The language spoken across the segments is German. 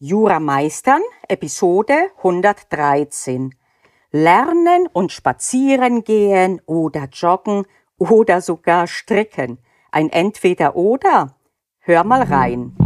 Jura meistern, Episode 113. Lernen und spazieren gehen oder joggen oder sogar stricken. Ein Entweder-Oder? Hör mal rein.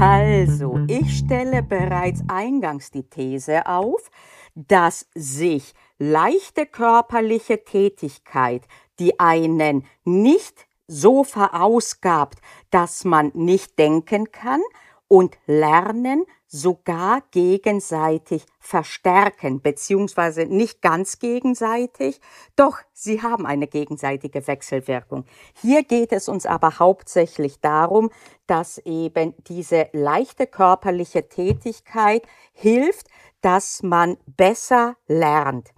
Also ich stelle bereits eingangs die These auf, dass sich leichte körperliche Tätigkeit, die einen nicht so verausgabt, dass man nicht denken kann, und Lernen sogar gegenseitig verstärken, beziehungsweise nicht ganz gegenseitig, doch sie haben eine gegenseitige Wechselwirkung. Hier geht es uns aber hauptsächlich darum, dass eben diese leichte körperliche Tätigkeit hilft, dass man besser lernt.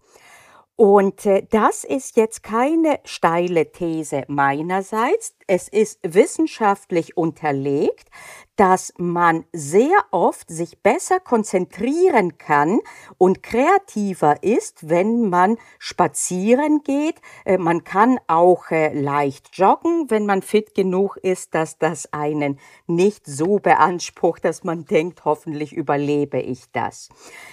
Und äh, das ist jetzt keine steile These meinerseits. Es ist wissenschaftlich unterlegt, dass man sehr oft sich besser konzentrieren kann und kreativer ist, wenn man spazieren geht. Äh, man kann auch äh, leicht joggen, wenn man fit genug ist, dass das einen nicht so beansprucht, dass man denkt, hoffentlich überlebe ich das.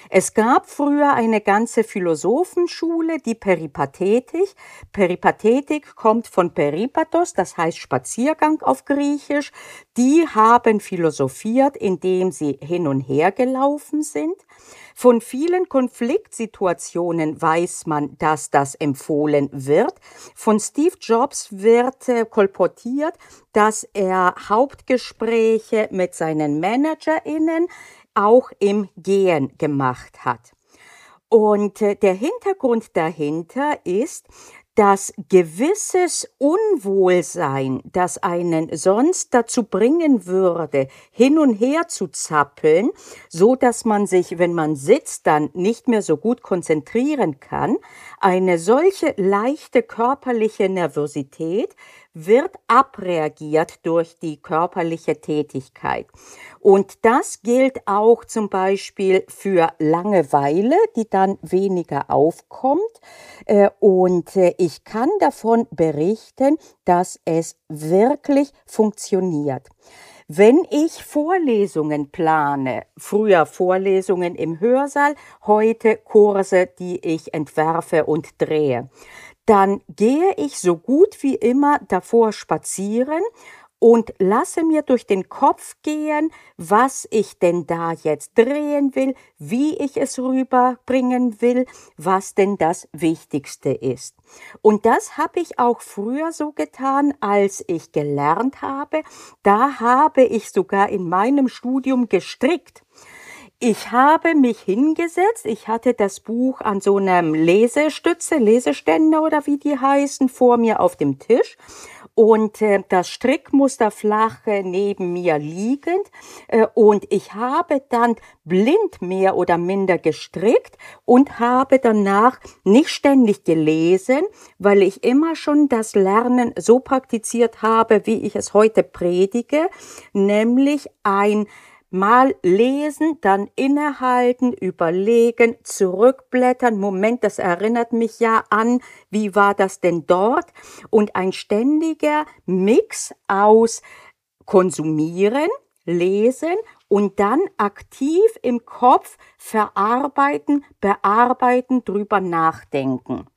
Es gab früher eine ganze Philosophenschule, die Peripathetik. Peripathetik kommt von Peripatos, das heißt Spaziergang auf Griechisch. Die haben philosophiert, indem sie hin und her gelaufen sind. Von vielen Konfliktsituationen weiß man, dass das empfohlen wird. Von Steve Jobs wird äh, kolportiert, dass er Hauptgespräche mit seinen ManagerInnen auch im Gehen gemacht hat. Und äh, der Hintergrund dahinter ist, dass gewisses Unwohlsein, das einen sonst dazu bringen würde, hin und her zu zappeln, so dass man sich, wenn man sitzt, dann nicht mehr so gut konzentrieren kann, eine solche leichte körperliche Nervosität wird abreagiert durch die körperliche Tätigkeit. Und das gilt auch zum Beispiel für Langeweile, die dann weniger aufkommt. Äh, und äh, ich kann davon berichten, dass es wirklich funktioniert. Wenn ich Vorlesungen plane, früher Vorlesungen im Hörsaal, heute Kurse, die ich entwerfe und drehe, dann gehe ich so gut wie immer davor spazieren und lasse mir durch den Kopf gehen, was ich denn da jetzt drehen will, wie ich es rüberbringen will, was denn das Wichtigste ist. Und das habe ich auch früher so getan, als ich gelernt habe. Da habe ich sogar in meinem Studium gestrickt. Ich habe mich hingesetzt. Ich hatte das Buch an so einem Lesestütze, Leseständer oder wie die heißen, vor mir auf dem Tisch. Und äh, das Strickmuster flach äh, neben mir liegend. Äh, und ich habe dann blind mehr oder minder gestrickt und habe danach nicht ständig gelesen, weil ich immer schon das Lernen so praktiziert habe, wie ich es heute predige, nämlich ein Mal lesen, dann innehalten, überlegen, zurückblättern. Moment, das erinnert mich ja an, wie war das denn dort? Und ein ständiger Mix aus konsumieren, lesen und dann aktiv im Kopf verarbeiten, bearbeiten, drüber nachdenken.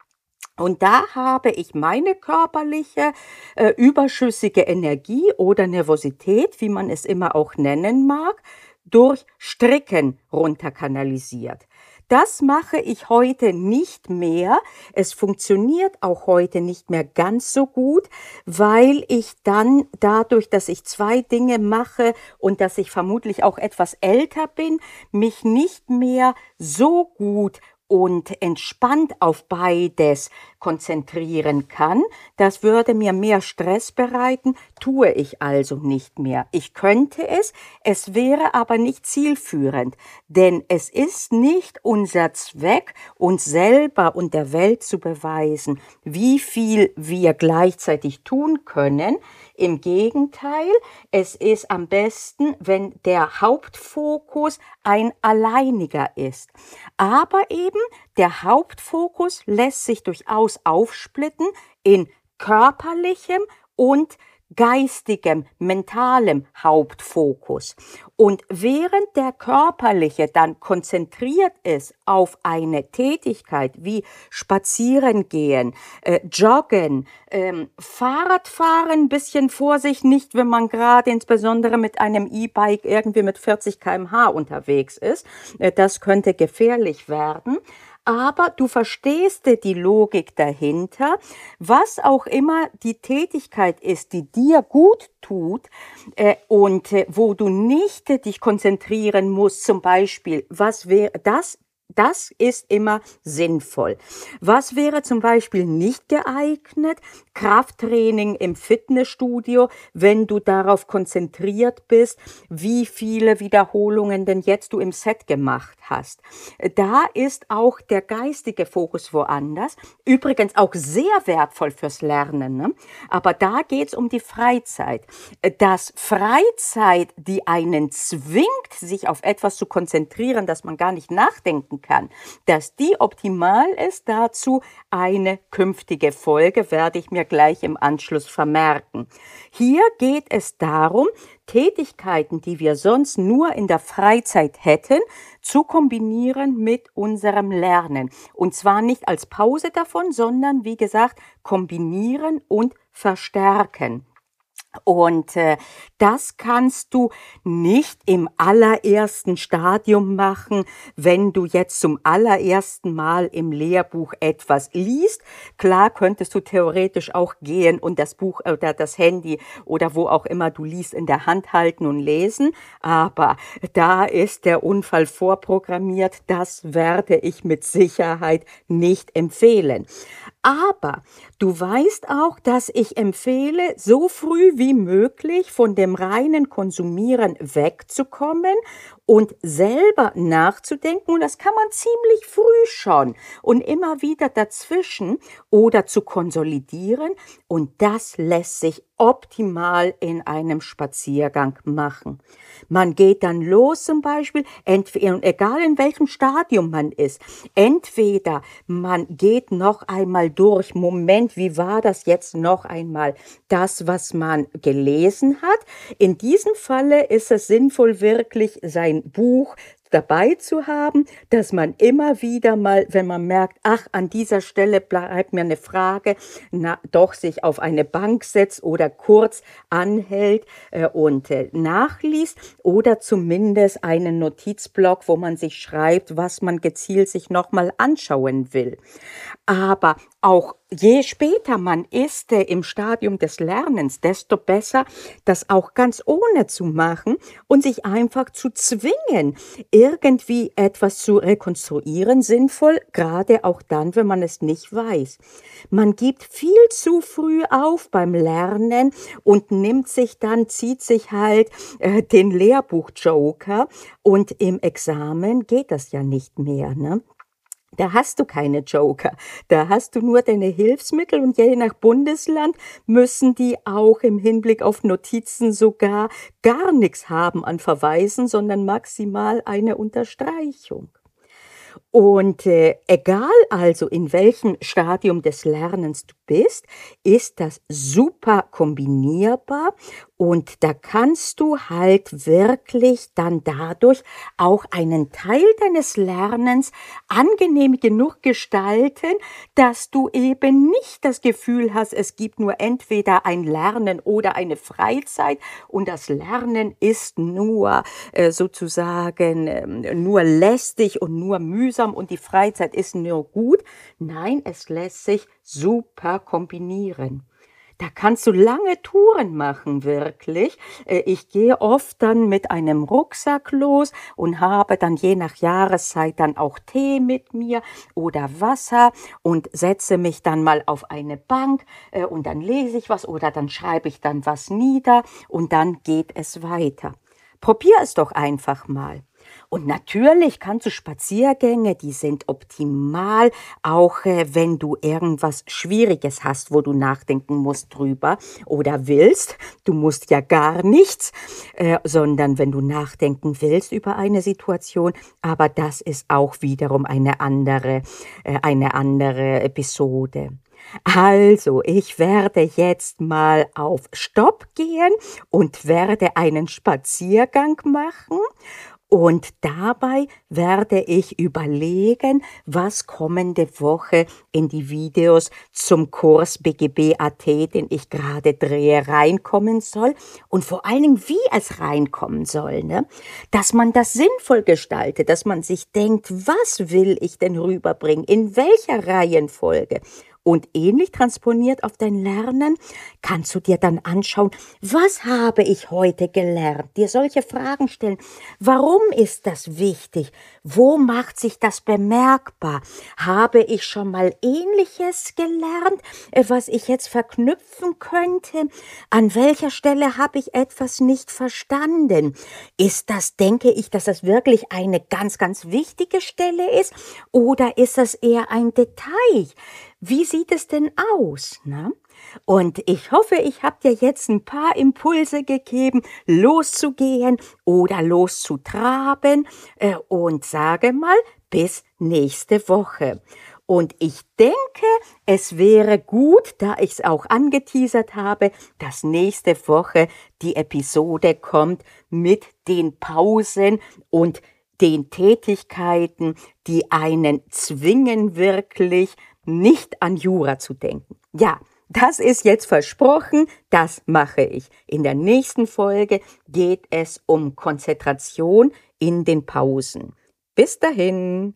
Und da habe ich meine körperliche äh, überschüssige Energie oder Nervosität, wie man es immer auch nennen mag, durch Stricken runterkanalisiert. Das mache ich heute nicht mehr. Es funktioniert auch heute nicht mehr ganz so gut, weil ich dann dadurch, dass ich zwei Dinge mache und dass ich vermutlich auch etwas älter bin, mich nicht mehr so gut und entspannt auf beides konzentrieren kann. Das würde mir mehr Stress bereiten, tue ich also nicht mehr. Ich könnte es, es wäre aber nicht zielführend, denn es ist nicht unser Zweck, uns selber und der Welt zu beweisen, wie viel wir gleichzeitig tun können. Im Gegenteil, es ist am besten, wenn der Hauptfokus ein alleiniger ist. Aber eben der Hauptfokus lässt sich durchaus aufsplitten in körperlichem und geistigem, mentalem Hauptfokus. Und während der körperliche dann konzentriert ist auf eine Tätigkeit wie Spazieren gehen, äh, Joggen, ähm, Fahrradfahren, bisschen Vorsicht, nicht wenn man gerade insbesondere mit einem E-Bike irgendwie mit 40 kmh unterwegs ist, äh, das könnte gefährlich werden aber du verstehst die Logik dahinter, was auch immer die Tätigkeit ist, die dir gut tut äh, und äh, wo du nicht dich konzentrieren musst, zum Beispiel, was wäre das das ist immer sinnvoll. Was wäre zum Beispiel nicht geeignet? Krafttraining im Fitnessstudio, wenn du darauf konzentriert bist, wie viele Wiederholungen denn jetzt du im Set gemacht hast. Da ist auch der geistige Fokus woanders. Übrigens auch sehr wertvoll fürs Lernen. Ne? Aber da geht's um die Freizeit. Dass Freizeit, die einen zwingt, sich auf etwas zu konzentrieren, dass man gar nicht nachdenken kann, dass die optimal ist, dazu eine künftige Folge werde ich mir gleich im Anschluss vermerken. Hier geht es darum, Tätigkeiten, die wir sonst nur in der Freizeit hätten, zu kombinieren mit unserem Lernen. Und zwar nicht als Pause davon, sondern wie gesagt, kombinieren und verstärken. Und äh, das kannst du nicht im allerersten Stadium machen, wenn du jetzt zum allerersten Mal im Lehrbuch etwas liest. Klar könntest du theoretisch auch gehen und das Buch oder das Handy oder wo auch immer du liest in der Hand halten und lesen, aber da ist der Unfall vorprogrammiert. Das werde ich mit Sicherheit nicht empfehlen. Aber du weißt auch, dass ich empfehle, so früh wie möglich von dem reinen Konsumieren wegzukommen und selber nachzudenken. Und das kann man ziemlich früh schon und immer wieder dazwischen oder zu konsolidieren. Und das lässt sich optimal in einem Spaziergang machen. Man geht dann los zum Beispiel, entweder, egal in welchem Stadium man ist, entweder man geht noch einmal durch, Moment, wie war das jetzt noch einmal, das, was man gelesen hat. In diesem Falle ist es sinnvoll, wirklich sein Buch dabei zu haben, dass man immer wieder mal, wenn man merkt, ach, an dieser Stelle bleibt mir eine Frage, na, doch sich auf eine Bank setzt oder kurz anhält äh, und äh, nachliest oder zumindest einen Notizblock, wo man sich schreibt, was man gezielt sich nochmal anschauen will. Aber auch je später man ist äh, im Stadium des Lernens, desto besser, das auch ganz ohne zu machen und sich einfach zu zwingen, irgendwie etwas zu rekonstruieren, sinnvoll, gerade auch dann, wenn man es nicht weiß. Man gibt viel zu früh auf beim Lernen und nimmt sich dann, zieht sich halt äh, den Lehrbuch-Joker und im Examen geht das ja nicht mehr. Ne? Da hast du keine Joker. Da hast du nur deine Hilfsmittel und je nach Bundesland müssen die auch im Hinblick auf Notizen sogar gar nichts haben an Verweisen, sondern maximal eine Unterstreichung. Und äh, egal also in welchem Stadium des Lernens du bist, ist das super kombinierbar und da kannst du halt wirklich dann dadurch auch einen Teil deines Lernens angenehm genug gestalten, dass du eben nicht das Gefühl hast, es gibt nur entweder ein Lernen oder eine Freizeit und das Lernen ist nur äh, sozusagen äh, nur lästig und nur mühsam und die Freizeit ist nur gut. Nein, es lässt sich super kombinieren. Da kannst du lange Touren machen, wirklich. Äh, ich gehe oft dann mit einem Rucksack los und habe dann je nach Jahreszeit dann auch Tee mit mir oder Wasser und setze mich dann mal auf eine Bank äh, und dann lese ich was oder dann schreibe ich dann was nieder und dann geht es weiter. Probier es doch einfach mal. Und natürlich kannst du Spaziergänge, die sind optimal, auch äh, wenn du irgendwas Schwieriges hast, wo du nachdenken musst drüber oder willst. Du musst ja gar nichts, äh, sondern wenn du nachdenken willst über eine Situation. Aber das ist auch wiederum eine andere, äh, eine andere Episode. Also, ich werde jetzt mal auf Stopp gehen und werde einen Spaziergang machen und dabei werde ich überlegen, was kommende Woche in die Videos zum Kurs BGB AT, den ich gerade drehe, reinkommen soll und vor allen Dingen, wie es reinkommen soll. Ne? Dass man das sinnvoll gestaltet, dass man sich denkt, was will ich denn rüberbringen, in welcher Reihenfolge und ähnlich transponiert auf dein Lernen kannst du dir dann anschauen, was habe ich heute gelernt? Dir solche Fragen stellen. Warum ist das wichtig? Wo macht sich das bemerkbar? Habe ich schon mal ähnliches gelernt, äh, was ich jetzt verknüpfen könnte? An welcher Stelle habe ich etwas nicht verstanden? Ist das, denke ich, dass das wirklich eine ganz, ganz wichtige Stelle ist? Oder ist das eher ein Detail? Wie sieht es denn aus? Ne? Und ich hoffe, ich habe dir jetzt ein paar Impulse gegeben, loszugehen oder loszutraben äh, und sage mal, bis nächste Woche. Und ich denke, es wäre gut, da ich es auch angeteasert habe, dass nächste Woche die Episode kommt mit den Pausen und den Tätigkeiten, die einen zwingen wirklich nicht an Jura zu denken. Ja, das ist jetzt versprochen, das mache ich. In der nächsten Folge geht es um Konzentration in den Pausen. Bis dahin.